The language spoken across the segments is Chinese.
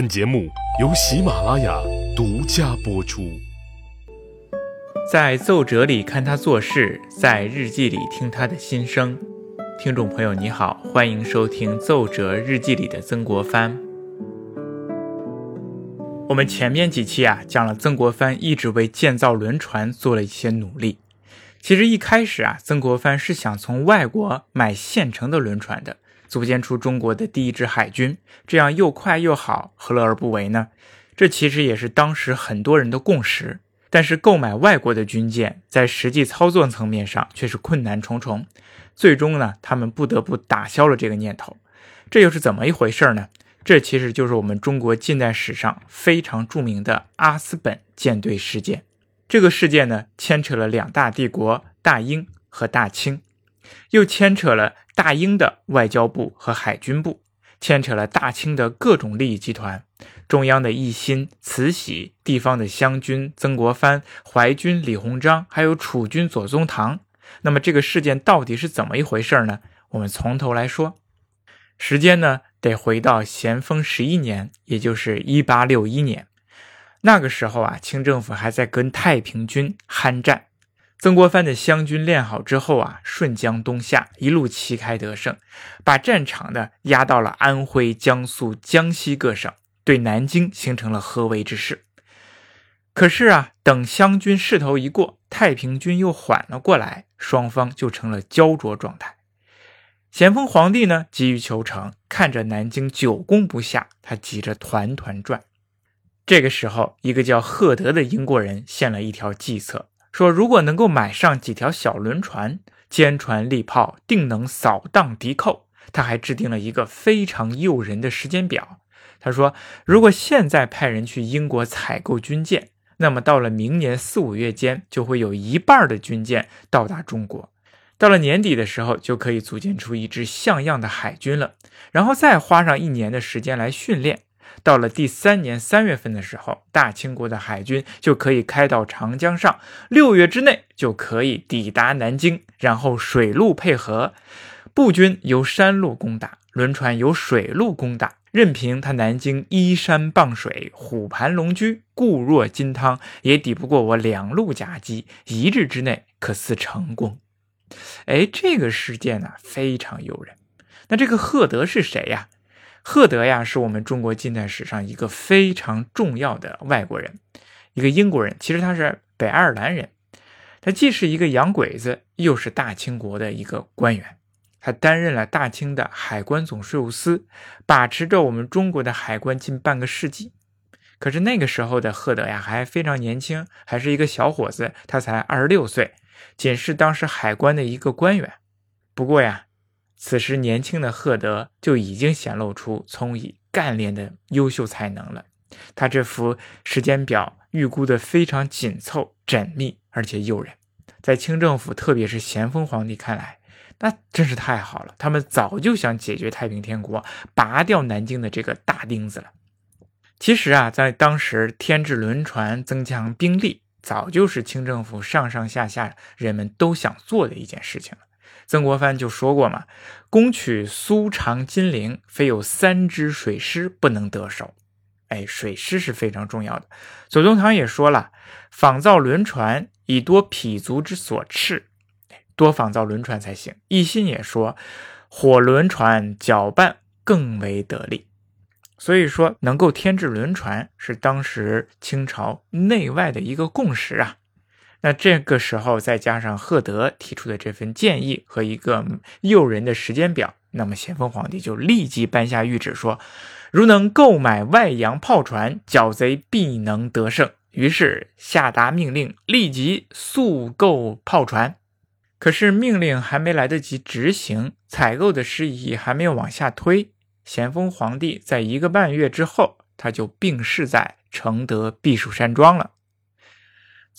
本节目由喜马拉雅独家播出。在奏折里看他做事，在日记里听他的心声。听众朋友，你好，欢迎收听《奏折日记里的曾国藩》。我们前面几期啊，讲了曾国藩一直为建造轮船做了一些努力。其实一开始啊，曾国藩是想从外国买现成的轮船的。组建出中国的第一支海军，这样又快又好，何乐而不为呢？这其实也是当时很多人的共识。但是购买外国的军舰，在实际操作层面上却是困难重重。最终呢，他们不得不打消了这个念头。这又是怎么一回事呢？这其实就是我们中国近代史上非常著名的阿斯本舰队事件。这个事件呢，牵扯了两大帝国——大英和大清。又牵扯了大英的外交部和海军部，牵扯了大清的各种利益集团，中央的奕欣、慈禧，地方的湘军曾国藩、淮军李鸿章，还有储君左宗棠。那么这个事件到底是怎么一回事呢？我们从头来说，时间呢得回到咸丰十一年，也就是一八六一年。那个时候啊，清政府还在跟太平军酣战。曾国藩的湘军练好之后啊，顺江东下，一路旗开得胜，把战场呢压到了安徽、江苏、江西各省，对南京形成了合围之势。可是啊，等湘军势头一过，太平军又缓了过来，双方就成了焦灼状态。咸丰皇帝呢急于求成，看着南京久攻不下，他急着团团转。这个时候，一个叫赫德的英国人献了一条计策。说，如果能够买上几条小轮船，坚船利炮，定能扫荡敌寇。他还制定了一个非常诱人的时间表。他说，如果现在派人去英国采购军舰，那么到了明年四五月间，就会有一半的军舰到达中国。到了年底的时候，就可以组建出一支像样的海军了。然后再花上一年的时间来训练。到了第三年三月份的时候，大清国的海军就可以开到长江上，六月之内就可以抵达南京，然后水陆配合，步军由山路攻打，轮船由水路攻打，任凭他南京依山傍水，虎盘龙居，固若金汤，也抵不过我两路夹击，一日之内可似成功。哎，这个事件呢非常诱人。那这个赫德是谁呀？赫德呀，是我们中国近代史上一个非常重要的外国人，一个英国人。其实他是北爱尔兰人，他既是一个洋鬼子，又是大清国的一个官员。他担任了大清的海关总税务司，把持着我们中国的海关近半个世纪。可是那个时候的赫德呀，还非常年轻，还是一个小伙子，他才二十六岁，仅是当时海关的一个官员。不过呀。此时，年轻的赫德就已经显露出聪颖干练的优秀才能了。他这幅时间表预估的非常紧凑、缜密，而且诱人。在清政府，特别是咸丰皇帝看来，那真是太好了。他们早就想解决太平天国，拔掉南京的这个大钉子了。其实啊，在当时添置轮船、增强兵力，早就是清政府上上下下人们都想做的一件事情了。曾国藩就说过嘛：“攻取苏长金陵，非有三支水师不能得手。”哎，水师是非常重要的。左宗棠也说了：“仿造轮船，以多匹足之所斥，多仿造轮船才行。”奕欣也说：“火轮船搅拌更为得力。”所以说，能够添置轮船是当时清朝内外的一个共识啊。那这个时候再加上赫德提出的这份建议和一个诱人的时间表，那么咸丰皇帝就立即颁下谕旨说：如能购买外洋炮船，剿贼必能得胜。于是下达命令，立即速购炮船。可是命令还没来得及执行，采购的事宜还没有往下推，咸丰皇帝在一个半月之后，他就病逝在承德避暑山庄了。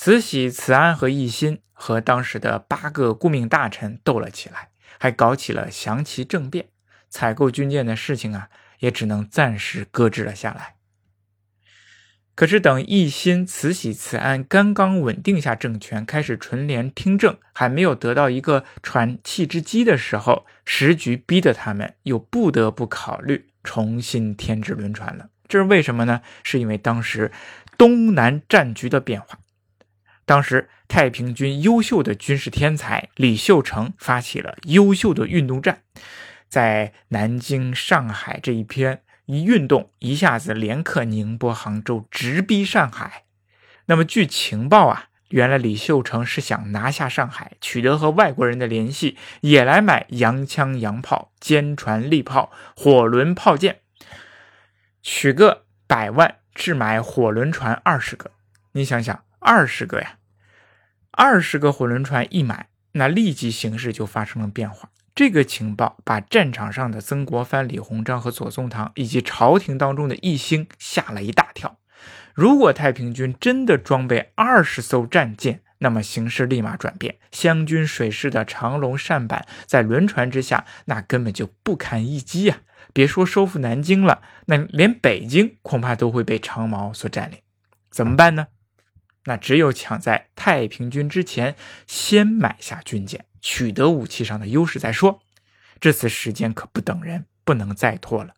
慈禧、慈安和奕欣和当时的八个顾命大臣斗了起来，还搞起了降旗政变，采购军舰的事情啊，也只能暂时搁置了下来。可是等奕欣、慈禧、慈安刚刚稳定下政权，开始纯联听政，还没有得到一个喘气之机的时候，时局逼得他们又不得不考虑重新添置轮船了。这是为什么呢？是因为当时东南战局的变化。当时太平军优秀的军事天才李秀成发起了优秀的运动战，在南京、上海这一片一运动，一下子连克宁波、杭州，直逼上海。那么据情报啊，原来李秀成是想拿下上海，取得和外国人的联系，也来买洋枪洋炮、坚船利炮、火轮炮舰，取个百万，置买火轮船二十个。你想想，二十个呀！二十个火轮船一买，那立即形势就发生了变化。这个情报把战场上的曾国藩、李鸿章和左宗棠以及朝廷当中的一星吓了一大跳。如果太平军真的装备二十艘战舰，那么形势立马转变。湘军水师的长龙扇板在轮船之下，那根本就不堪一击呀！别说收复南京了，那连北京恐怕都会被长毛所占领。怎么办呢？那只有抢在太平军之前，先买下军舰，取得武器上的优势再说。这次时间可不等人，不能再拖了。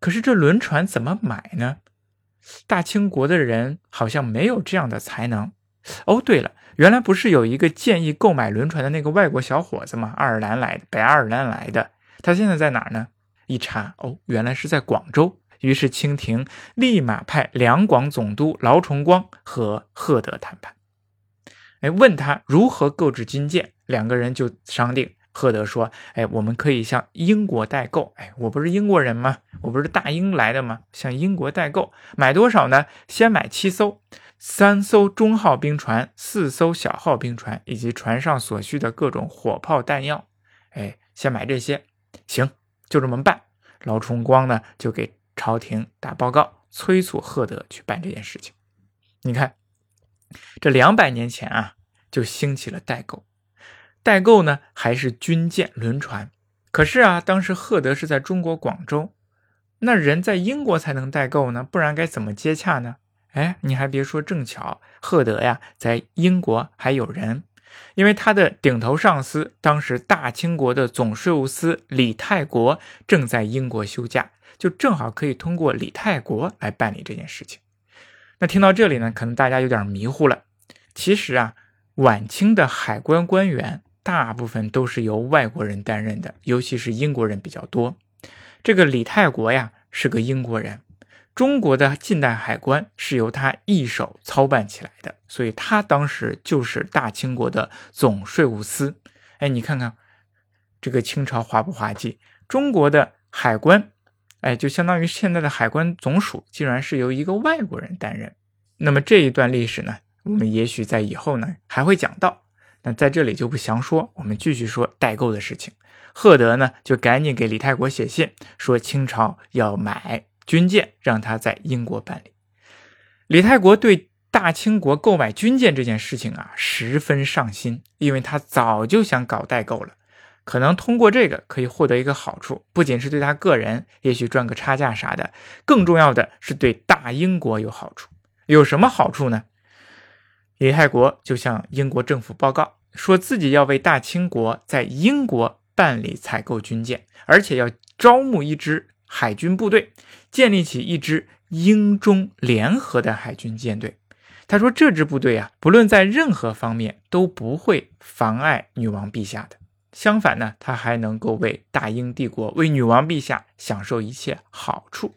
可是这轮船怎么买呢？大清国的人好像没有这样的才能。哦，对了，原来不是有一个建议购买轮船的那个外国小伙子吗？爱尔兰来的，北爱尔兰来的，他现在在哪儿呢？一查，哦，原来是在广州。于是清廷立马派两广总督劳崇光和赫德谈判，哎，问他如何购置军舰，两个人就商定。赫德说：“哎，我们可以向英国代购。哎，我不是英国人吗？我不是大英来的吗？向英国代购，买多少呢？先买七艘，三艘中号兵船，四艘小号兵船，以及船上所需的各种火炮弹药。哎，先买这些，行，就这么办。劳崇光呢，就给。”朝廷打报告，催促赫德去办这件事情。你看，这两百年前啊，就兴起了代购。代购呢，还是军舰、轮船。可是啊，当时赫德是在中国广州，那人在英国才能代购呢，不然该怎么接洽呢？哎，你还别说，正巧赫德呀，在英国还有人，因为他的顶头上司，当时大清国的总税务司李泰国正在英国休假。就正好可以通过李泰国来办理这件事情。那听到这里呢，可能大家有点迷糊了。其实啊，晚清的海关官员大部分都是由外国人担任的，尤其是英国人比较多。这个李泰国呀是个英国人，中国的近代海关是由他一手操办起来的，所以他当时就是大清国的总税务司。哎，你看看这个清朝滑不滑稽？中国的海关。哎，就相当于现在的海关总署，竟然是由一个外国人担任。那么这一段历史呢，我们也许在以后呢还会讲到。那在这里就不详说，我们继续说代购的事情。赫德呢就赶紧给李泰国写信，说清朝要买军舰，让他在英国办理。李泰国对大清国购买军舰这件事情啊十分上心，因为他早就想搞代购了。可能通过这个可以获得一个好处，不仅是对他个人，也许赚个差价啥的，更重要的是对大英国有好处。有什么好处呢？李泰国就向英国政府报告，说自己要为大清国在英国办理采购军舰，而且要招募一支海军部队，建立起一支英中联合的海军舰队。他说，这支部队啊，不论在任何方面都不会妨碍女王陛下的。相反呢，他还能够为大英帝国、为女王陛下享受一切好处。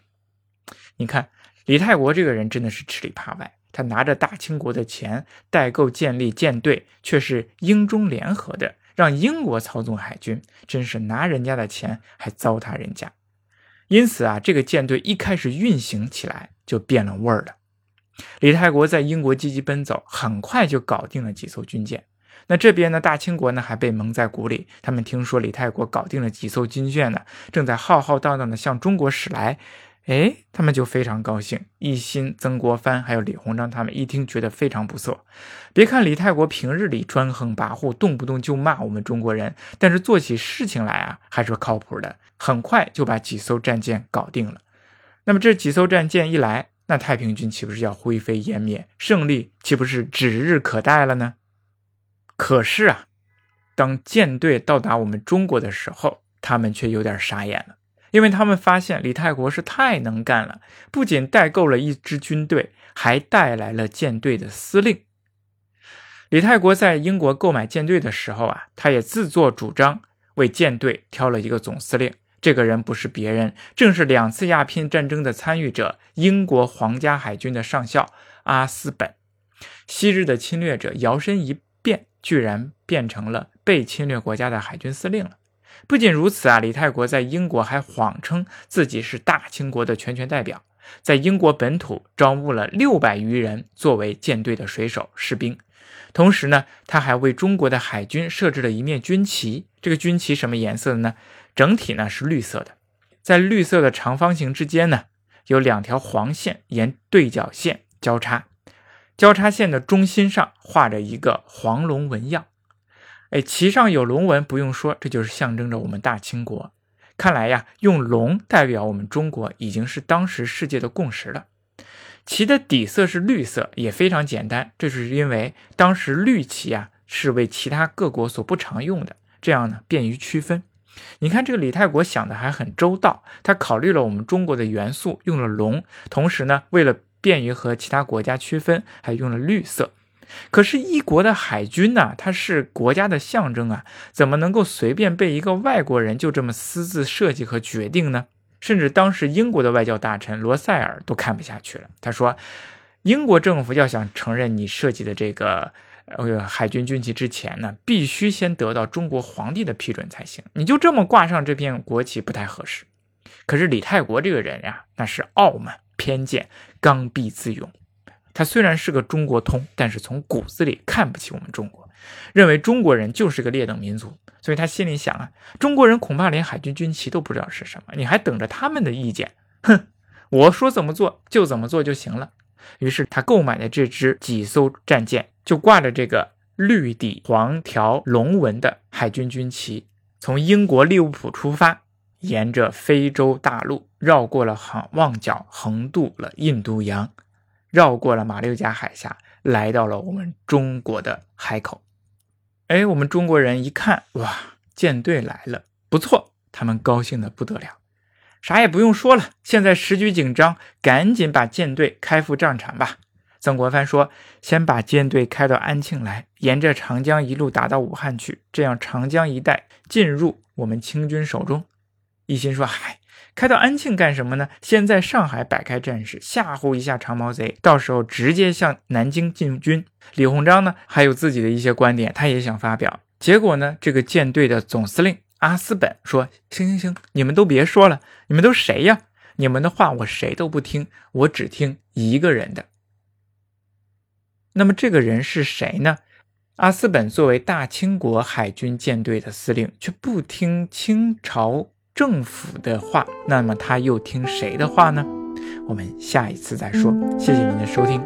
你看，李泰国这个人真的是吃里扒外，他拿着大清国的钱代购建立舰队，却是英中联合的，让英国操纵海军，真是拿人家的钱还糟蹋人家。因此啊，这个舰队一开始运行起来就变了味儿了。李泰国在英国积极奔走，很快就搞定了几艘军舰。那这边呢，大清国呢还被蒙在鼓里。他们听说李泰国搞定了几艘军舰呢，正在浩浩荡荡的向中国驶来，哎，他们就非常高兴。一心曾国藩还有李鸿章他们一听觉得非常不错。别看李泰国平日里专横跋扈，动不动就骂我们中国人，但是做起事情来啊还是靠谱的。很快就把几艘战舰搞定了。那么这几艘战舰一来，那太平军岂不是要灰飞烟灭，胜利岂不是指日可待了呢？可是啊，当舰队到达我们中国的时候，他们却有点傻眼了，因为他们发现李泰国是太能干了，不仅代购了一支军队，还带来了舰队的司令。李泰国在英国购买舰队的时候啊，他也自作主张为舰队挑了一个总司令。这个人不是别人，正是两次鸦片战争的参与者——英国皇家海军的上校阿斯本。昔日的侵略者摇身一，居然变成了被侵略国家的海军司令了。不仅如此啊，李泰国在英国还谎称自己是大清国的全权代表，在英国本土招募了六百余人作为舰队的水手、士兵。同时呢，他还为中国的海军设置了一面军旗。这个军旗什么颜色的呢？整体呢是绿色的，在绿色的长方形之间呢，有两条黄线沿对角线交叉，交叉线的中心上画着一个黄龙纹样。哎，旗上有龙纹，不用说，这就是象征着我们大清国。看来呀，用龙代表我们中国已经是当时世界的共识了。旗的底色是绿色，也非常简单，这是因为当时绿旗啊是为其他各国所不常用的，这样呢便于区分。你看这个李泰国想的还很周到，他考虑了我们中国的元素，用了龙，同时呢，为了便于和其他国家区分，还用了绿色。可是，一国的海军呢，它是国家的象征啊，怎么能够随便被一个外国人就这么私自设计和决定呢？甚至当时英国的外交大臣罗塞尔都看不下去了，他说：“英国政府要想承认你设计的这个。”呃，海军军旗之前呢，必须先得到中国皇帝的批准才行。你就这么挂上这片国旗不太合适。可是李泰国这个人呀，那是傲慢、偏见、刚愎自用。他虽然是个中国通，但是从骨子里看不起我们中国，认为中国人就是个劣等民族。所以他心里想啊，中国人恐怕连海军军旗都不知道是什么，你还等着他们的意见？哼，我说怎么做就怎么做就行了。于是他购买的这支几艘战舰。就挂着这个绿底黄条龙纹的海军军旗，从英国利物浦出发，沿着非洲大陆绕过了航望角，横渡了印度洋，绕过了马六甲海峡，来到了我们中国的海口。哎，我们中国人一看，哇，舰队来了，不错，他们高兴的不得了。啥也不用说了，现在时局紧张，赶紧把舰队开赴战场吧。曾国藩说：“先把舰队开到安庆来，沿着长江一路打到武汉去，这样长江一带进入我们清军手中。”一心说：“嗨，开到安庆干什么呢？先在上海摆开阵势，吓唬一下长毛贼，到时候直接向南京进军。”李鸿章呢，还有自己的一些观点，他也想发表。结果呢，这个舰队的总司令阿斯本说：“行行行，你们都别说了，你们都谁呀？你们的话我谁都不听，我只听一个人的。”那么这个人是谁呢？阿斯本作为大清国海军舰队的司令，却不听清朝政府的话，那么他又听谁的话呢？我们下一次再说。谢谢您的收听。